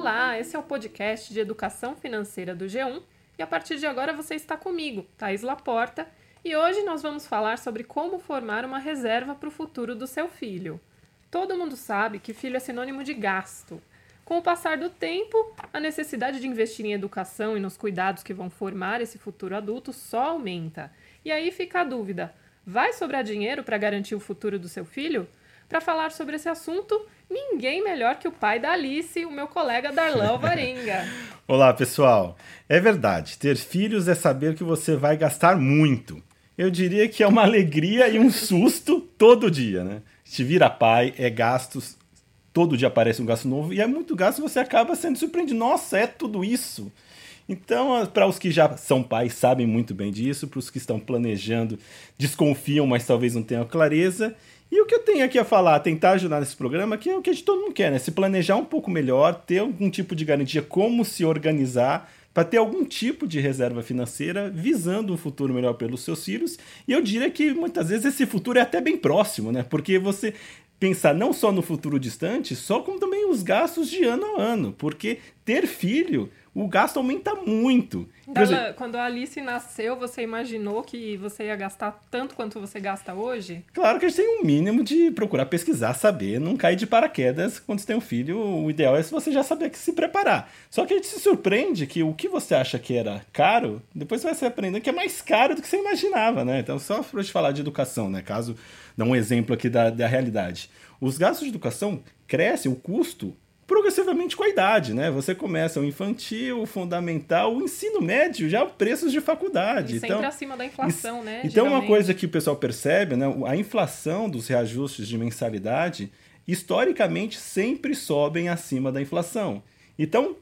Olá, esse é o podcast de educação financeira do G1 e a partir de agora você está comigo, Thais Laporta, e hoje nós vamos falar sobre como formar uma reserva para o futuro do seu filho. Todo mundo sabe que filho é sinônimo de gasto. Com o passar do tempo, a necessidade de investir em educação e nos cuidados que vão formar esse futuro adulto só aumenta. E aí fica a dúvida: vai sobrar dinheiro para garantir o futuro do seu filho? Para falar sobre esse assunto, ninguém melhor que o pai da Alice, o meu colega Darlan Varenga. Olá, pessoal. É verdade, ter filhos é saber que você vai gastar muito. Eu diria que é uma alegria e um susto todo dia, né? Se vira pai, é gastos, todo dia aparece um gasto novo e é muito gasto, você acaba sendo surpreendido. Nossa, é tudo isso. Então, para os que já são pais, sabem muito bem disso, para os que estão planejando, desconfiam, mas talvez não tenham clareza. E o que eu tenho aqui a falar, tentar ajudar nesse programa, que é o que a gente todo mundo quer, né? Se planejar um pouco melhor, ter algum tipo de garantia, como se organizar para ter algum tipo de reserva financeira visando um futuro melhor pelos seus filhos. E eu diria que muitas vezes esse futuro é até bem próximo, né? Porque você pensar não só no futuro distante, só como também os gastos de ano a ano, porque ter filho o gasto aumenta muito. Exemplo, quando a Alice nasceu, você imaginou que você ia gastar tanto quanto você gasta hoje? Claro que a gente tem um mínimo de procurar pesquisar, saber, não cair de paraquedas quando você tem um filho. O ideal é se você já saber que se preparar. Só que a gente se surpreende que o que você acha que era caro, depois você vai se aprendendo que é mais caro do que você imaginava, né? Então, só para te falar de educação, né? Caso dar um exemplo aqui da, da realidade. Os gastos de educação crescem, o custo progressivamente com a idade, né? Você começa o infantil, o fundamental, o ensino médio, já preços de faculdade. E sempre então, acima da inflação, né? Então, uma coisa que o pessoal percebe, né? A inflação dos reajustes de mensalidade, historicamente, sempre sobem acima da inflação. Então,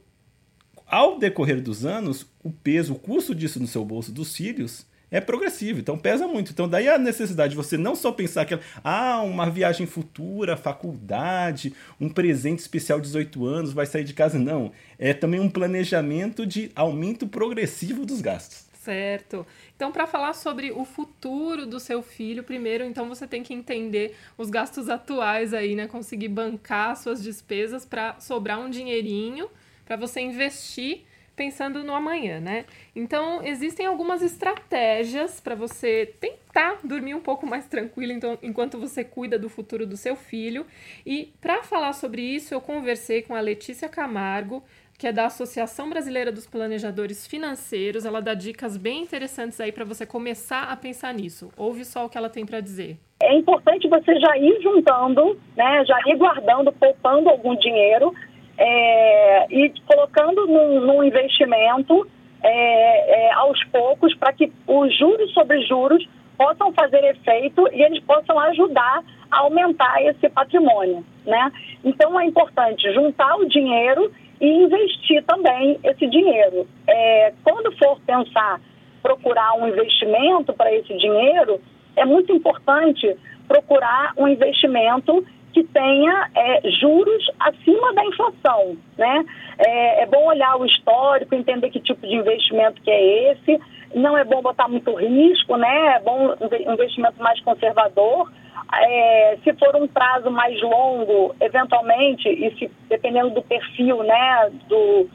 ao decorrer dos anos, o peso, o custo disso no seu bolso dos filhos é progressivo, então pesa muito. Então daí a necessidade de você não só pensar que ah, uma viagem futura, faculdade, um presente especial de 18 anos, vai sair de casa, não. É também um planejamento de aumento progressivo dos gastos. Certo. Então, para falar sobre o futuro do seu filho, primeiro, então você tem que entender os gastos atuais aí, né? Conseguir bancar suas despesas para sobrar um dinheirinho para você investir pensando no amanhã, né? Então, existem algumas estratégias para você tentar dormir um pouco mais tranquilo então, enquanto você cuida do futuro do seu filho. E para falar sobre isso, eu conversei com a Letícia Camargo, que é da Associação Brasileira dos Planejadores Financeiros. Ela dá dicas bem interessantes aí para você começar a pensar nisso. Ouve só o que ela tem para dizer. É importante você já ir juntando, né, já ir guardando, poupando algum dinheiro é, e colocando num, num investimento é, é, aos poucos para que os juros sobre juros possam fazer efeito e eles possam ajudar a aumentar esse patrimônio, né? Então é importante juntar o dinheiro e investir também esse dinheiro. É, quando for pensar procurar um investimento para esse dinheiro, é muito importante procurar um investimento que tenha é, juros acima da inflação, né? É, é, bom olhar o histórico, entender que tipo de investimento que é esse. Não é bom botar muito risco, né? É bom um investimento mais conservador. É, se for um prazo mais longo, eventualmente, e se, dependendo do perfil, né, do,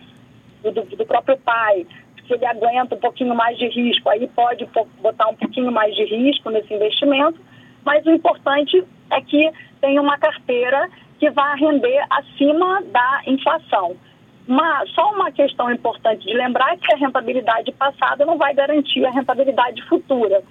do, do próprio pai, se ele aguenta um pouquinho mais de risco, aí pode botar um pouquinho mais de risco nesse investimento. Mas o importante é que tem uma carteira que vai render acima da inflação. Uma, só uma questão importante de lembrar é que a rentabilidade passada não vai garantir a rentabilidade futura.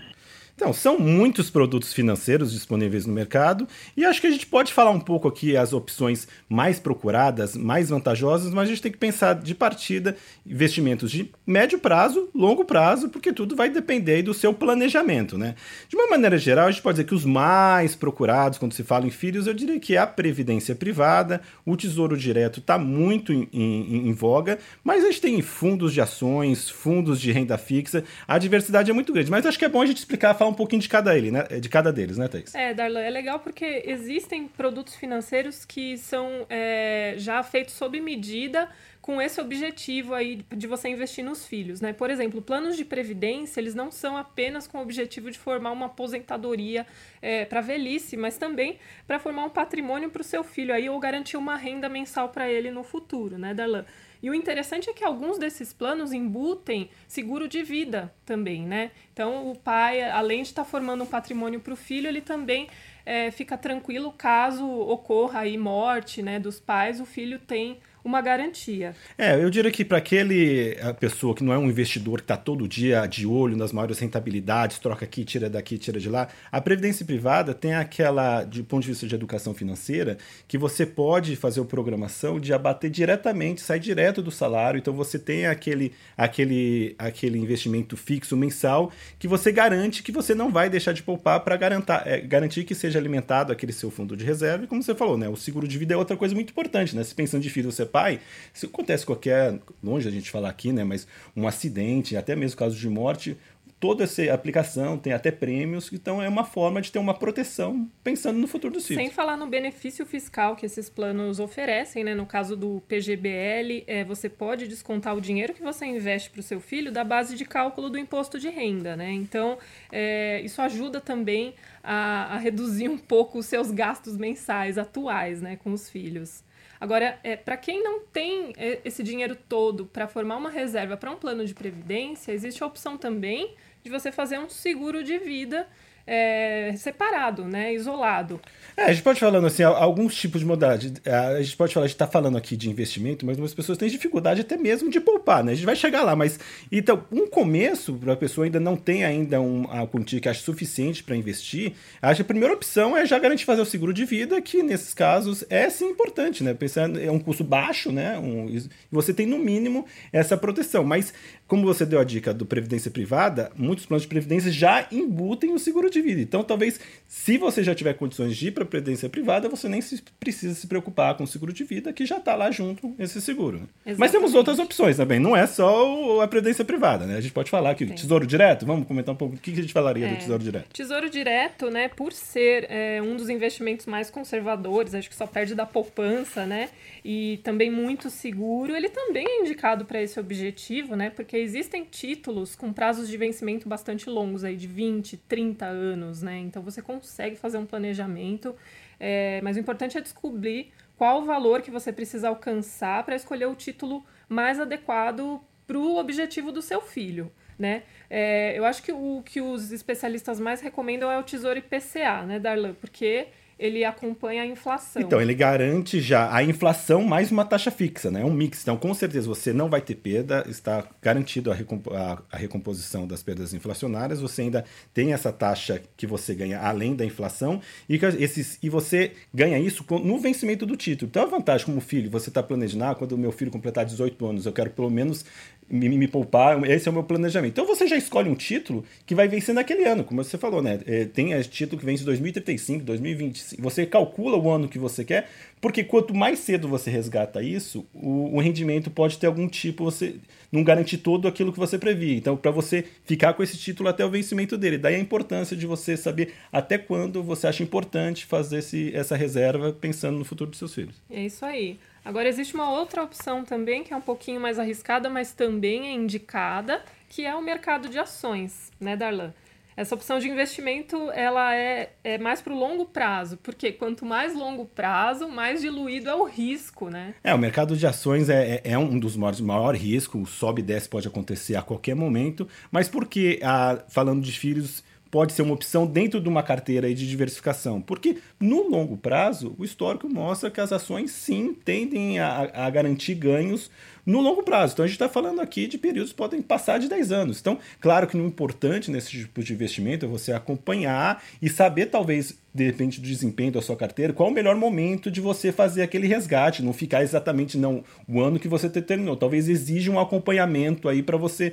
Então, são muitos produtos financeiros disponíveis no mercado e acho que a gente pode falar um pouco aqui as opções mais procuradas, mais vantajosas, mas a gente tem que pensar de partida investimentos de médio prazo, longo prazo, porque tudo vai depender do seu planejamento, né? De uma maneira geral, a gente pode dizer que os mais procurados quando se fala em filhos, eu diria que é a previdência privada, o tesouro direto está muito em, em, em voga, mas a gente tem fundos de ações, fundos de renda fixa, a diversidade é muito grande, mas acho que é bom a gente explicar falar um pouquinho de cada, ele, né? de cada deles, né, Thaís? É, Darlan, é legal porque existem produtos financeiros que são é, já feitos sob medida com esse objetivo aí de você investir nos filhos, né? Por exemplo, planos de previdência, eles não são apenas com o objetivo de formar uma aposentadoria é, para velhice, mas também para formar um patrimônio para o seu filho aí ou garantir uma renda mensal para ele no futuro, né, Darlan? E o interessante é que alguns desses planos embutem seguro de vida também, né? Então, o pai, além de estar tá formando um patrimônio para o filho, ele também é, fica tranquilo caso ocorra aí morte né, dos pais, o filho tem uma garantia. É, eu diria que para aquele a pessoa que não é um investidor que está todo dia de olho nas maiores rentabilidades, troca aqui, tira daqui, tira de lá, a previdência privada tem aquela, de ponto de vista de educação financeira, que você pode fazer a programação de abater diretamente, sai direto do salário, então você tem aquele, aquele, aquele investimento fixo mensal que você garante que você não vai deixar de poupar para é, garantir que seja alimentado aquele seu fundo de reserva, e como você falou, né, o seguro de vida é outra coisa muito importante, né? Se pensando de filho, você pai, se acontece qualquer, longe a gente falar aqui, né, mas um acidente, até mesmo caso de morte, toda essa aplicação tem até prêmios, então é uma forma de ter uma proteção pensando no futuro dos filhos. Sem falar no benefício fiscal que esses planos oferecem, né? No caso do PGBL, é, você pode descontar o dinheiro que você investe para o seu filho da base de cálculo do imposto de renda, né? Então, é, isso ajuda também a, a reduzir um pouco os seus gastos mensais atuais, né, com os filhos. Agora, é, para quem não tem é, esse dinheiro todo para formar uma reserva para um plano de previdência, existe a opção também de você fazer um seguro de vida é, separado, né, isolado. É, a gente pode falando assim, alguns tipos de modalidade. A gente pode falar, a gente está falando aqui de investimento, mas algumas pessoas têm dificuldade até mesmo de poupar, né? A gente vai chegar lá, mas então um começo para a pessoa ainda não tem ainda um, a quantia que acha suficiente para investir. Acho que a primeira opção é já garantir fazer o seguro de vida, que nesses casos é sim importante, né? Pensando é um custo baixo, né? Um, você tem no mínimo essa proteção, mas como você deu a dica do previdência privada, muitos planos de previdência já embutem o seguro de vida. Então, talvez, se você já tiver condições de ir para a previdência privada, você nem se, precisa se preocupar com o seguro de vida, que já está lá junto esse seguro. Exatamente. Mas temos outras opções também, não é só a previdência privada, né? A gente pode falar que o tesouro direto, vamos comentar um pouco o que a gente falaria é, do tesouro direto. Tesouro direto, né, por ser é, um dos investimentos mais conservadores, acho que só perde da poupança, né? E também muito seguro, ele também é indicado para esse objetivo, né? Porque existem títulos com prazos de vencimento bastante longos, aí de 20, 30 anos, né? Então você consegue fazer um planejamento, é, mas o importante é descobrir qual o valor que você precisa alcançar para escolher o título mais adequado para o objetivo do seu filho. Né? É, eu acho que o que os especialistas mais recomendam é o Tesouro IPCA, né, Darlan? Porque ele acompanha a inflação. Então, ele garante já a inflação mais uma taxa fixa, né? É um mix. Então, com certeza, você não vai ter perda, está garantido a, a, a, recomposição das perdas inflacionárias, você ainda tem essa taxa que você ganha além da inflação, e, esses, e você ganha isso no vencimento do título. Então, a vantagem como filho, você está planejando, ah, quando o meu filho completar 18 anos, eu quero pelo menos me, me, poupar, esse é o meu planejamento. Então você já escolhe um título que vai vencer naquele ano, como você falou, né? É, tem é, título que vence 2035, 2025. Você calcula o ano que você quer, porque quanto mais cedo você resgata isso, o, o rendimento pode ter algum tipo, você não garante todo aquilo que você previa. Então, para você ficar com esse título até o vencimento dele. Daí a importância de você saber até quando você acha importante fazer esse, essa reserva pensando no futuro dos seus filhos. É isso aí. Agora existe uma outra opção também que é um pouquinho mais arriscada, mas também é indicada, que é o mercado de ações, né, Darlan? Essa opção de investimento ela é, é mais para o longo prazo, porque quanto mais longo prazo, mais diluído é o risco, né? É, o mercado de ações é, é, é um dos maiores maior risco, o sobe e desce pode acontecer a qualquer momento, mas porque, ah, falando de filhos, pode ser uma opção dentro de uma carteira de diversificação. Porque no longo prazo, o histórico mostra que as ações sim tendem a, a garantir ganhos no longo prazo. Então a gente está falando aqui de períodos que podem passar de 10 anos. Então, claro que o importante nesse tipo de investimento é você acompanhar e saber, talvez, de repente, do desempenho da sua carteira, qual o melhor momento de você fazer aquele resgate, não ficar exatamente não o ano que você terminou. Talvez exija um acompanhamento aí para você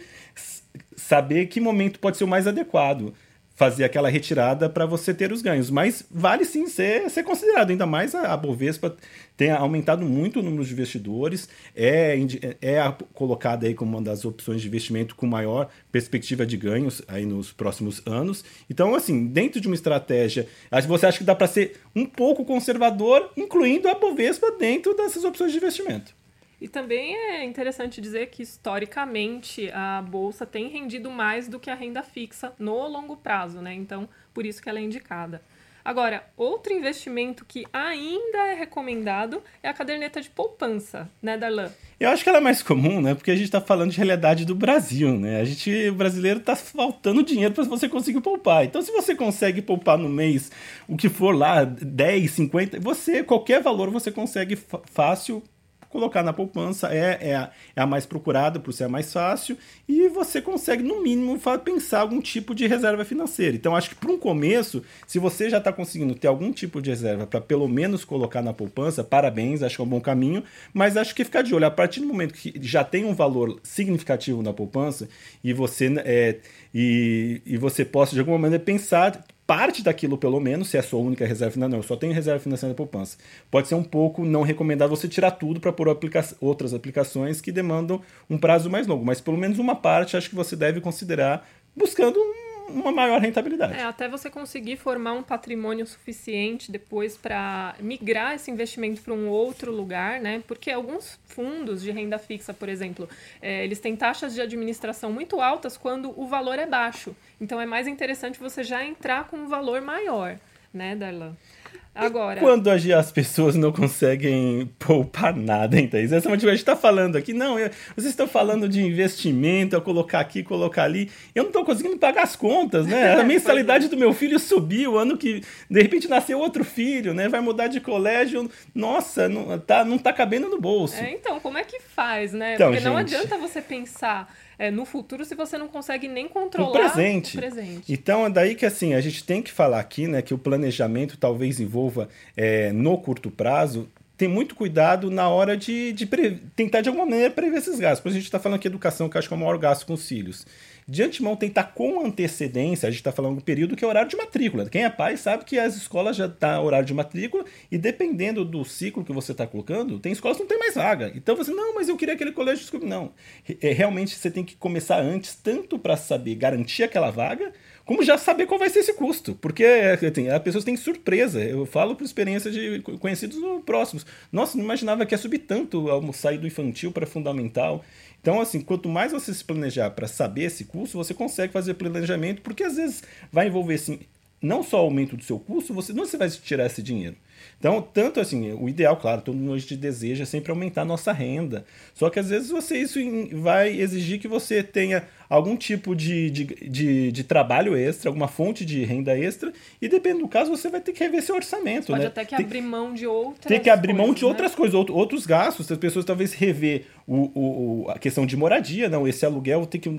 saber que momento pode ser o mais adequado fazer aquela retirada para você ter os ganhos. Mas vale sim ser, ser considerado, ainda mais a, Bovespa tem aumentado muito o número de investidores, é, é colocada aí como uma das opções de investimento com maior perspectiva de ganhos aí nos próximos anos. Então, assim, dentro de uma estratégia, você acha que dá para ser um pouco conservador, incluindo a Bovespa dentro dessas opções de investimento. E também é interessante dizer que, historicamente, a bolsa tem rendido mais do que a renda fixa no longo prazo, né? Então, por isso que ela é indicada. Agora, outro investimento que ainda é recomendado é a caderneta de poupança, né, Darlan? Eu acho que ela é mais comum, né? Porque a gente está falando de realidade do Brasil, né? A gente, o brasileiro, está faltando dinheiro para você conseguir poupar. Então, se você consegue poupar no mês o que for lá, 10, 50, você, qualquer valor você consegue fácil colocar na poupança é, é, a, é a mais procurada por ser a mais fácil e você consegue, no mínimo, pensar algum tipo de reserva financeira. Então, acho que para um começo, se você já está conseguindo ter algum tipo de reserva para pelo menos colocar na poupança, parabéns, acho que é um bom caminho, mas acho que ficar de olho. A partir do momento que já tem um valor significativo na poupança e você, é, e, e você possa, de alguma maneira, pensar parte daquilo, pelo menos, se é a sua única reserva financeira, não, eu só tenho reserva financeira da poupança. Pode ser um pouco não recomendado você tirar tudo para pôr aplica outras aplicações que demandam um prazo mais longo, mas pelo menos uma parte acho que você deve considerar buscando uma maior rentabilidade. É, até você conseguir formar um patrimônio suficiente depois para migrar esse investimento para um outro lugar, né? Porque alguns fundos de renda fixa, por exemplo, é, eles têm taxas de administração muito altas quando o valor é baixo. Então é mais interessante você já entrar com um valor maior, né, Darlan? Agora. Quando as pessoas não conseguem poupar nada, então Essa é uma a gente está falando aqui, não, eu, vocês estão falando de investimento, a colocar aqui, colocar ali. Eu não estou conseguindo pagar as contas, né? A mensalidade do meu filho subiu, ano que de repente nasceu outro filho, né? Vai mudar de colégio. Nossa, não tá, não tá cabendo no bolso. É, então, como é que faz, né? Então, Porque gente... não adianta você pensar é, no futuro se você não consegue nem controlar o presente. o presente. Então é daí que assim, a gente tem que falar aqui, né, que o planejamento talvez envolva é, no curto prazo ter muito cuidado na hora de, de tentar de alguma maneira prever esses gastos. Por a gente está falando aqui de educação, que acho que é o maior gasto com os filhos de antemão tentar com antecedência, a gente está falando do período que é horário de matrícula. Quem é pai sabe que as escolas já tá horário de matrícula e dependendo do ciclo que você está colocando, tem escolas que não tem mais vaga. Então você, não, mas eu queria aquele colégio. Não. É, realmente você tem que começar antes, tanto para saber garantir aquela vaga, como já saber qual vai ser esse custo. Porque assim, as pessoas têm surpresa. Eu falo por experiência de conhecidos próximos. Nossa, não imaginava que ia subir tanto sair do infantil para fundamental. Então, assim, quanto mais você se planejar para saber esse custo, você consegue fazer planejamento, porque às vezes vai envolver, assim, não só o aumento do seu custo, você não você vai tirar esse dinheiro. Então, tanto assim, o ideal, claro, todo mundo hoje deseja sempre aumentar a nossa renda. Só que às vezes você isso vai exigir que você tenha algum tipo de, de, de, de, trabalho extra, alguma fonte de renda extra, e dependendo do caso, você vai ter que rever seu orçamento. Pode né? até que tem, abrir mão de outras Tem que abrir coisas, mão de né? outras coisas, outros gastos. As pessoas talvez rever o, o, a questão de moradia, não, esse aluguel tem que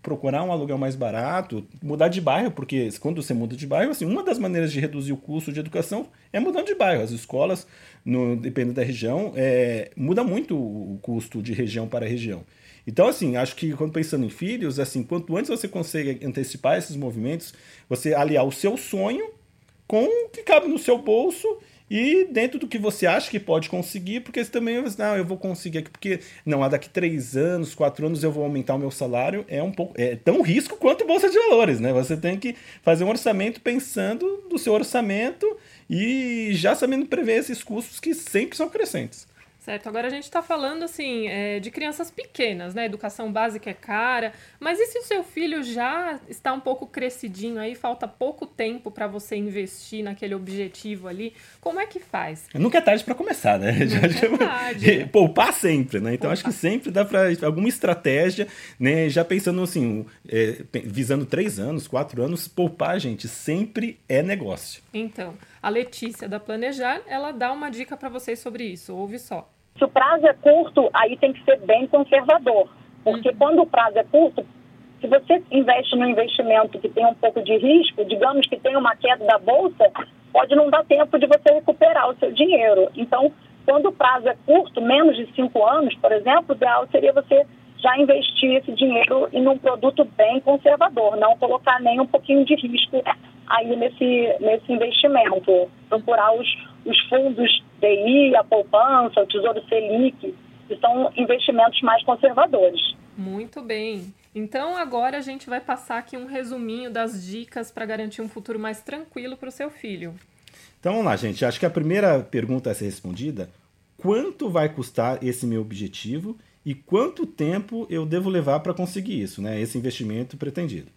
procurar um aluguel mais barato, mudar de bairro, porque quando você muda de bairro, assim, uma das maneiras de reduzir o custo de educação é mudando de bairro. As escolas, no, dependendo da região, é, muda muito o custo de região para região. Então, assim, acho que quando pensando em filhos, assim, quanto antes você consegue antecipar esses movimentos, você aliar o seu sonho com o que cabe no seu bolso e dentro do que você acha que pode conseguir, porque você também, não, eu vou conseguir aqui, porque não, daqui três anos, quatro anos eu vou aumentar o meu salário, é um pouco, é tão risco quanto bolsa de valores, né? Você tem que fazer um orçamento pensando do seu orçamento e já sabendo prever esses custos que sempre são crescentes. Certo, agora a gente está falando assim é, de crianças pequenas, né? Educação básica é cara, mas e se o seu filho já está um pouco crescidinho aí, falta pouco tempo para você investir naquele objetivo ali? Como é que faz? Nunca é tarde para começar, né? É tarde. Poupar sempre, né? Então Poupar. acho que sempre dá para alguma estratégia, né? Já pensando assim, é, visando três anos, quatro anos, poupar, gente, sempre é negócio. Então, a Letícia da Planejar, ela dá uma dica para vocês sobre isso. Ouve só. Se o prazo é curto, aí tem que ser bem conservador. Porque uhum. quando o prazo é curto, se você investe no investimento que tem um pouco de risco, digamos que tem uma queda da bolsa, pode não dar tempo de você recuperar o seu dinheiro. Então, quando o prazo é curto, menos de cinco anos, por exemplo, o ideal seria você já investir esse dinheiro em um produto bem conservador, não colocar nem um pouquinho de risco aí nesse, nesse investimento. Procurar os, os fundos DI, a poupança, o Tesouro Selic, que são investimentos mais conservadores. Muito bem. Então agora a gente vai passar aqui um resuminho das dicas para garantir um futuro mais tranquilo para o seu filho. Então vamos lá, gente. Acho que a primeira pergunta a ser respondida quanto vai custar esse meu objetivo e quanto tempo eu devo levar para conseguir isso, né? Esse investimento pretendido.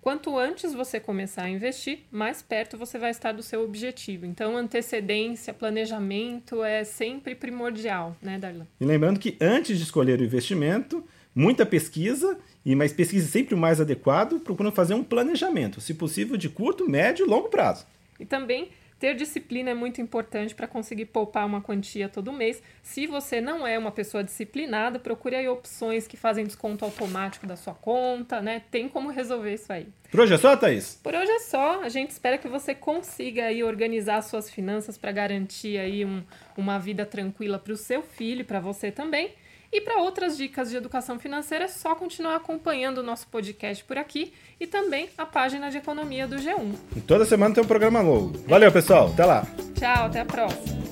Quanto antes você começar a investir, mais perto você vai estar do seu objetivo. Então, antecedência, planejamento é sempre primordial, né, Darlan? E lembrando que antes de escolher o investimento, muita pesquisa e mais pesquisa sempre o mais adequado, procurando fazer um planejamento, se possível de curto, médio e longo prazo. E também ter disciplina é muito importante para conseguir poupar uma quantia todo mês. Se você não é uma pessoa disciplinada, procure aí opções que fazem desconto automático da sua conta, né? Tem como resolver isso aí. Por hoje é só, Thaís? Por hoje é só. A gente espera que você consiga aí organizar suas finanças para garantir aí um, uma vida tranquila para o seu filho e para você também. E para outras dicas de educação financeira é só continuar acompanhando o nosso podcast por aqui e também a página de economia do G1. Toda semana tem um programa novo. Valeu, pessoal. Até lá. Tchau, até a próxima.